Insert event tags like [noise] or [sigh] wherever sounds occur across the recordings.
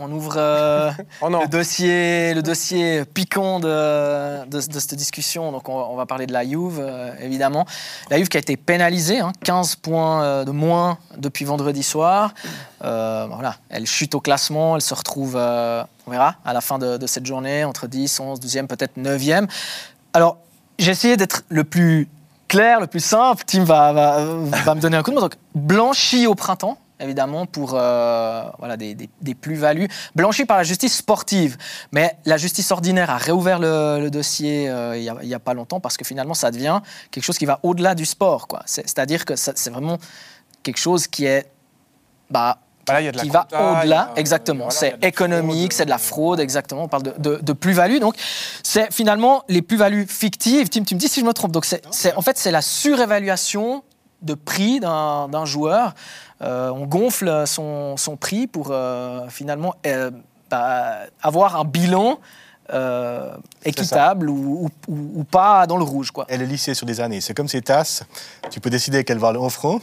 On ouvre euh, [laughs] Oh le, dossier, le dossier piquant de, de- de cette discussion. Donc, on, on va parler de la Juve, euh, évidemment. La Juve qui a été pénalisée, hein, 15 points euh, de moins depuis vendredi soir. Euh, voilà, elle chute au classement, elle se retrouve, on verra, à la fin de, de cette journée, entre 10, 11, 12e, peut-être 9e. Alors, j'ai essayé d'être le plus clair, le plus simple. Tim va, va, va me donner un coup de main. Donc, blanchi au printemps, évidemment, pour euh, voilà, des, des- des plus-values. Blanchi par la justice sportive. Mais la justice ordinaire a réouvert le, le dossier euh, il n'y a, pas longtemps parce que finalement, ça devient quelque chose qui va au-delà du sport. C'est-à-dire que c'est vraiment quelque chose qui est. Bah, Bah là, il y a de la qui va compta, au-delà, a- exactement. voilà, c'est économique, c'est de la fraude, exactement. On parle de, de- de plus-value. Donc, c'est finalement les plus-values fictives. Tim, tu me dis si je me trompe. Donc, c'est, c'est- en fait, c'est la surévaluation de prix d'un, joueur. Euh, on gonfle son, son prix pour euh, finalement euh, bah, avoir un bilan équitable ou, ou- pas dans le rouge. Quoi. Elle est lissée sur des années. C'est comme ces tasses. Tu peux décider qu'elles valent 1 franc.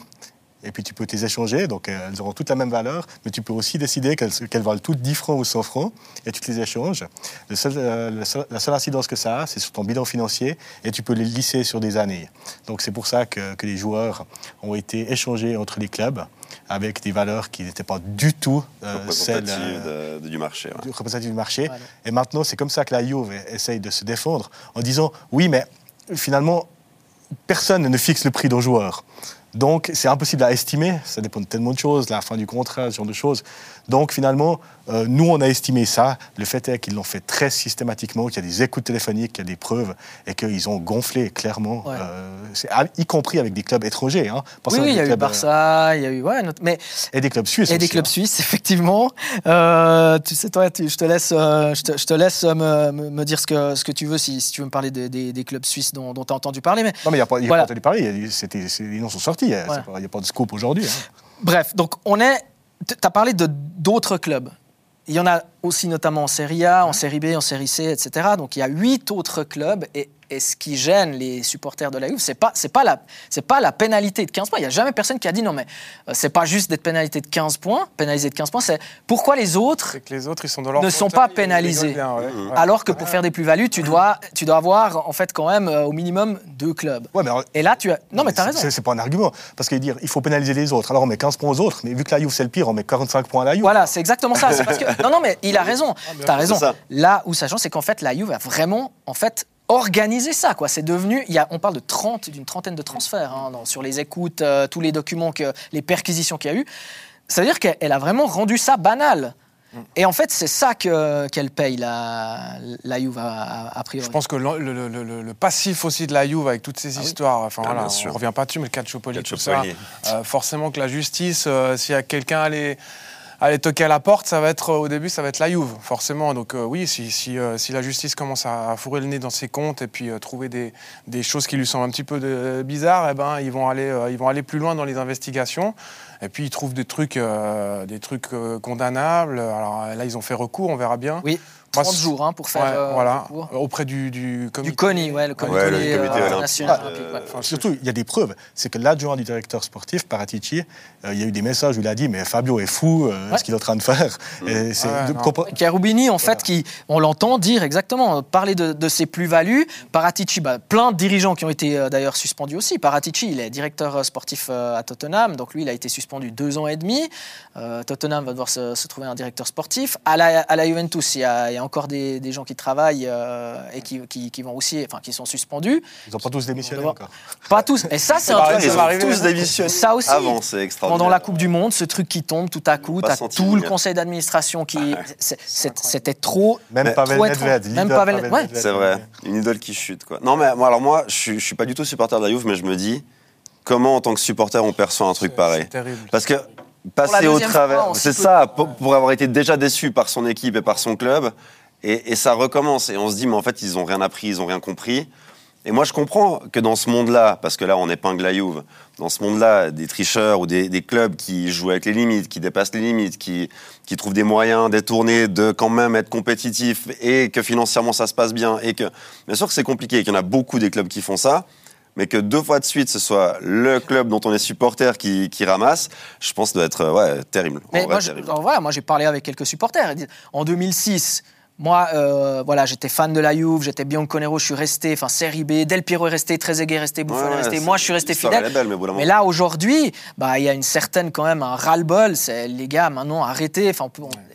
Et puis tu peux les échanger, donc euh, elles auront toutes la même valeur, mais tu peux aussi décider qu'elles qu'elles valent toutes 10 francs ou 100 francs, et tu te les échanges. Le seul, euh, le seul- la seule incidence que ça a, c'est sur ton bilan financier, et tu peux les lisser sur des années. Donc c'est pour ça que, que les joueurs ont été échangés entre les clubs avec des valeurs qui n'étaient pas du tout euh, celles représentative euh, de- de- du marché. ouais. du marché. Voilà. Et maintenant, c'est comme ça que la Juve essaye de se défendre en disant oui, mais finalement, personne ne fixe le prix d'un joueur. Donc, c'est impossible à estimer. Ça dépend de tellement de choses, la fin du contrat, ce genre de choses. Donc, finalement, euh, nous, on a estimé ça. Le fait est qu'ils l'ont fait très systématiquement, qu'il y a des écoutes téléphoniques, qu'il y a des preuves, et qu'ils ont gonflé clairement, Ouais. euh, y compris avec des clubs étrangers. Hein, Oui, oui, il y a eu clubs, euh, Barça, il y a eu. Ouais, notre- mais Et des clubs suisses. Et des clubs hein. suisses, effectivement. Euh, tu sais, toi, tu- je te laisse, je te, je te laisse me, dire ce que, ce que tu veux, si, si tu veux me parler des- des, des clubs suisses dont tu as entendu parler. Mais Non, mais il n'y a pas, il y a Voilà. pas entendu parler. il y a- les noms sont sortis. Il n'y il y a pas de scoop aujourd'hui. hein. bref, donc on est. Tu as parlé de d'autres clubs. Il y en a aussi notamment en Série A, en Série B, en Série C, etc. Donc il y a huit autres clubs. Et, et ce qui gêne les supporters de la Juve, c'est pas c'est pas la c'est pas la pénalité de 15 points. Il y a jamais personne qui a dit non mais euh, c'est pas juste d'être pénalité de 15 points, pénalisé de 15 points. C'est pourquoi les autres que les autres, ils sont dans leur Ne sont pas pénalisés. rigolent bien, ouais. Ouais. Alors que pour faire des plus-values, tu dois, tu dois avoir en fait quand même euh, au minimum deux clubs. Ouais, mais alors, Et là, tu as. Non, mais t'as c'est- raison. c'est- pas un argument. Parce qu'il dire il faut pénaliser les autres. Alors on met 15 points aux autres. Mais vu que la Juve c'est le pire, on met 45 points à la Juve. Voilà, c'est exactement ça. C'est parce que non, non, mais il a [laughs] raison. T'as raison. c'est ça. Là où ça change, c'est qu'en fait, la Juve a vraiment, en fait, organisé ça. Quoi. C'est devenu. Il y a, on parle de 30, d'une trentaine de transferts hein, dans- sur les écoutes, euh, tous les documents que, les perquisitions qu'il y a eu. Ça veut dire qu'elle a vraiment rendu ça banal. Et en fait, c'est ça que- qu'elle paye la, la Juve a, a priori. Je pense que le, le- le- le- le passif aussi de la Juve avec toutes ces histoires, enfin Ah, voilà, on revient pas dessus, mais le Calciopoli, tout ça, euh, forcément que la justice, euh, s'il y a quelqu'un à aller, à aller toquer à la porte, ça va être euh, au début, ça va être la Juve, forcément. Donc euh, oui, euh, si la justice commence à, fourrer le nez dans ses comptes et puis trouver des, choses qui lui semblent un petit peu bizarres, eh ben ils vont aller plus loin dans les investigations. Et puis ils trouvent des trucs, euh, des trucs euh, condamnables. Alors là, ils ont fait recours, on verra bien. Oui, Moi, 30 c'est- jours hein, pour faire Ouais, euh, voilà, recours. auprès du, du comité. Du CONI, ouais, le comité, Ouais, le comité euh, olympique. national Ah, olympique, ouais. Enfin, Surtout, il y a des preuves. C'est que l'adjoint du directeur sportif, Paratici, euh, il y a eu des messages où il a dit Mais Fabio est fou, euh, Ouais. ce qu'il est en train de faire. Et de compre- Chiarubini, en fait, Voilà. qui, on l'entend dire exactement, parler de, de ses plus-values. Paratici, bah, plein de dirigeants qui ont été euh, d'ailleurs suspendus aussi. Paratici, il est directeur sportif euh, à Tottenham, donc lui, il a été suspendu deux ans et demi. Euh, Tottenham va devoir se, se trouver un directeur sportif. À la, à la Juventus, il y a, il y a encore des, des gens qui travaillent euh, et qui, qui- qui vont aussi, enfin, qui sont suspendus. Ils n'ont pas tous démissionné On va- encore. Pas tous, mais ça, c'est un truc. Ils ont arriver, tous démissionné Ça aussi. avant, c'est extraordinaire. Pendant la Coupe du Monde, ce truc qui tombe tout à coup, Pas t'as tout le conseil d'administration qui. C'était trop. Même Pavel. Nedved. Même Pavel- ouais. C'est vrai, une idole qui chute. Quoi. Non, mais moi, alors moi, je suis, je suis pas du tout supporter de la Juve, mais je me dis, comment en tant que supporter on perçoit un truc pareil. Parce que passer au travers, c'est ça, pour, avoir été déjà déçu par son équipe et par son club, et, et ça recommence. Et on se dit, mais en fait, ils ont rien appris, ils ont rien compris. Et moi, je comprends que dans ce monde-là, parce que là, on épingle la Juve, dans ce monde-là, des tricheurs ou des, des clubs qui jouent avec les limites, qui dépassent les limites, qui, qui trouvent des moyens détournés de quand même être compétitifs et que financièrement ça se passe bien, et que bien sûr que c'est compliqué, et qu'il y en a beaucoup des clubs qui font ça. Mais que deux fois de suite, ce soit le club dont on est supporter qui, qui ramasse, je pense que ça doit être ouais, terrible. En Mais vrai, moi, terrible. j'ai parlé avec quelques supporters. En 2006, moi, euh, voilà, j'étais fan de la Juve, j'étais Bianconero, je suis resté, enfin Serie B, Del Piero est resté, Trezeguet est resté, Buffon Ouais, est resté. Moi, je suis resté fidèle. belle, mais Mais là, aujourd'hui, bah, il y a une certaine, quand même, un ras-le-bol. C'est les gars, maintenant, arrêtez. Enfin,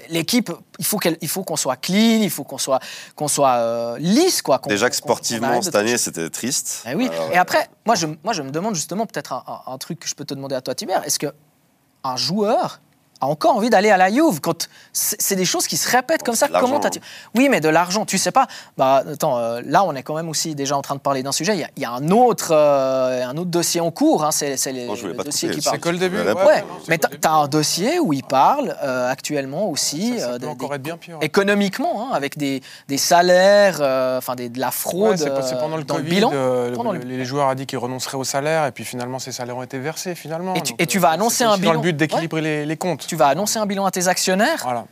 l'équipe, il faut qu'elle, il faut qu'on soit clean, il faut qu'on soit, qu'on soit euh, lisse, quoi. Déjà que sportivement, de cette année, c'était triste. Eh oui. Alors, Et après, moi je, moi, je me demande justement peut-être un, un- un truc que je peux te demander à toi, Tibert. Est-ce que un joueur a encore envie d'aller à la Juve quand c'est des choses qui se répètent comme ça Comment l'argent, t'as Oui, mais de l'argent, tu sais pas. Bah attends, euh, là on est quand même aussi déjà en train de parler d'un sujet. Il y a, il y a un autre, euh, un autre dossier en cours. hein, c'est le dossier couper, qui parle. C'est que le début. Ouais, ouais, Ouais, non, c'est mais début. t'as un dossier où il parle euh, actuellement aussi Ça, ça euh, peut encore des- être bien pire. économiquement, hein, avec des, des salaires, enfin de la fraude c'est c'est pendant le dans Covid, le bilan. euh, Pendant le- le- les joueurs ont dit qu'ils renonceraient au salaire et puis finalement ces salaires ont été versés finalement. Et tu- Donc, et tu vas c'est annoncer un dans bilan. le but d'équilibrer les comptes. Tu vas annoncer un bilan à tes actionnaires Voilà.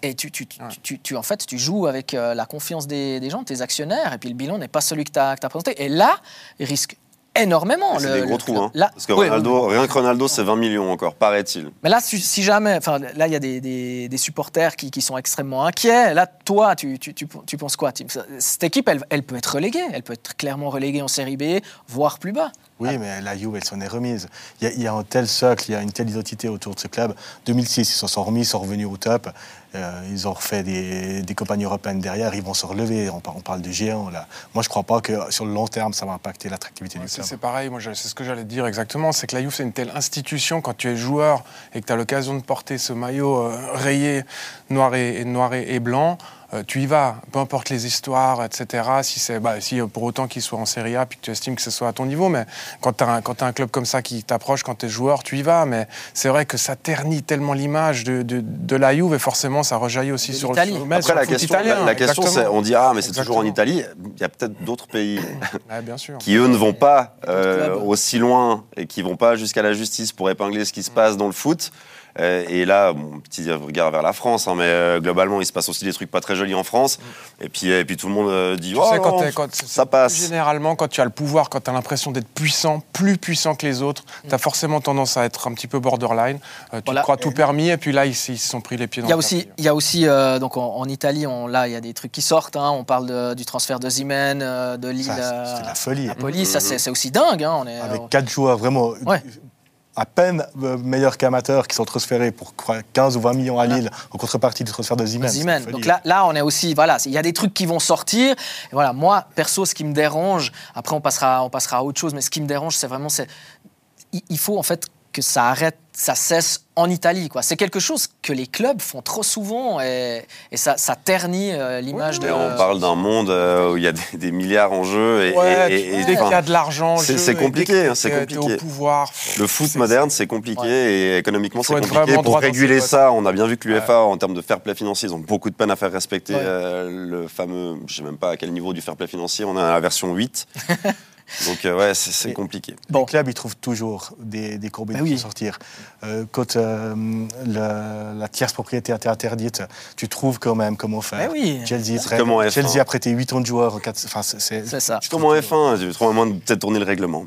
et tu, tu, tu, Ouais. tu- tu- en fait, tu joues avec euh, la confiance des, des gens, tes actionnaires, et puis le bilan n'est pas celui que tu as, présenté. Et là, il risque énormément. C'est le- des le gros trous. club. Hein. Là, Parce que oui, Ronaldo, rien que Ronaldo, c'est 20 millions encore, paraît-il. Mais là, si, si jamais, enfin, là, il y a des, des- des supporters qui, qui sont extrêmement inquiets. Là, toi, tu, tu, tu, tu penses quoi, Tim Cette équipe, elle, elle peut être reléguée. Elle peut être clairement reléguée en Série B, voire plus bas. Oui, mais la Juve, elle s'en est remise. Il y, a, il y a un tel socle, il y a une telle identité autour de ce club. 2006, ils s'en sont remis, ils sont revenus au top. Euh, ils ont refait des, des campagnes européennes derrière, ils vont se relever. On, par- on parle de géants, là. Moi, je ne crois pas que sur le long terme, ça va impacter l'attractivité Ouais, du club. c'est pareil, moi c'est ce que j'allais dire exactement, c'est que la Juve c'est une telle institution quand tu es joueur et que tu as l'occasion de porter ce maillot euh, rayé noir et, et noir et blanc, euh, tu y vas, peu importe les histoires, etc. Si c'est bah, si pour autant qu'il soit en Serie A puis que tu estimes que ce soit à ton niveau, mais quand tu as, un- club comme ça qui t'approche quand tu es joueur, tu y vas, mais c'est vrai que ça ternit tellement l'image de, de, de la Juve et forcément ça rejaillit aussi sur, le- mais Après, sur la le question, italien, la, la question c'est, on dit, ah, mais c'est toujours en. Italie. Il y a peut-être d'autres pays [laughs] Ouais, bien sûr. qui, eux, ne vont pas euh, aussi loin et qui vont pas jusqu'à la justice pour épingler ce qui se passe dans le foot. Euh, et là, bon, petit regard vers la France, hein, mais euh, globalement, il se passe aussi des trucs pas très jolis en France. Et puis, et puis tout le monde euh, dit, Tu oh, sais, quand non, quand- ça passe. Généralement, quand tu as le pouvoir, quand tu as l'impression d'être puissant, plus puissant que les autres, tu as forcément tendance à être un petit peu borderline. Euh, tu Voilà. te crois tout permis, et puis là, ils, se- ils se sont pris les pieds dans Il y a le aussi, il y a aussi euh, donc en, en Italie, on, là, il y a des trucs qui sortent. hein. on parle de- du transfert de Zimen, de Lille c'est- la folie. à Napoli. Ça, c'est c'est aussi dingue. hein. On est, Avec quatre joueurs vraiment Ouais. À peine euh, meilleurs qu'amateurs qui sont transférés pour quoi, 15 ou 20 millions à Voilà. Lille en contrepartie du transfert de Zimane. Donc là, là, on est aussi, voilà, il y a des trucs qui vont sortir. Et voilà, moi, perso, ce qui me dérange, après on passera, on passera à autre chose, mais ce qui me dérange, c'est vraiment, il faut en fait que ça arrête, ça cesse en Italie, quoi. C'est quelque chose que les clubs font trop souvent et, et ça, ça ternit euh, l'image de. Et on parle d'un monde euh, où il y a des, des milliards en jeu. Et, Ouais, et- et- dès qu'il y a de l'argent, en c'est- compliqué, hein, c'est compliqué. au pouvoir. le foot c'est- moderne, c'est compliqué et économiquement, c'est compliqué. vraiment Pour réguler ça, on a bien vu que l'UEFA, en termes de fair play financier, ils ont beaucoup de peine à faire respecter Ouais. euh, le fameux, je sais même pas à quel niveau du fair play financier, on a la version 8. [laughs] Donc, euh, ouais, c'est compliqué. Bon. Les clubs, ils trouvent toujours des, des courbes Ben pour oui. sortir. Euh, quand euh, le- la tierce propriété a été interdite, tu trouves quand même comment faire. Ben oui. Chelsea, serait- Comme en F1. Chelsea a prêté 8 ans de joueurs. en quatre- Enfin, c'est- ça. C'est comme en F1, j'ai trop moyen de peut-être tourner le règlement.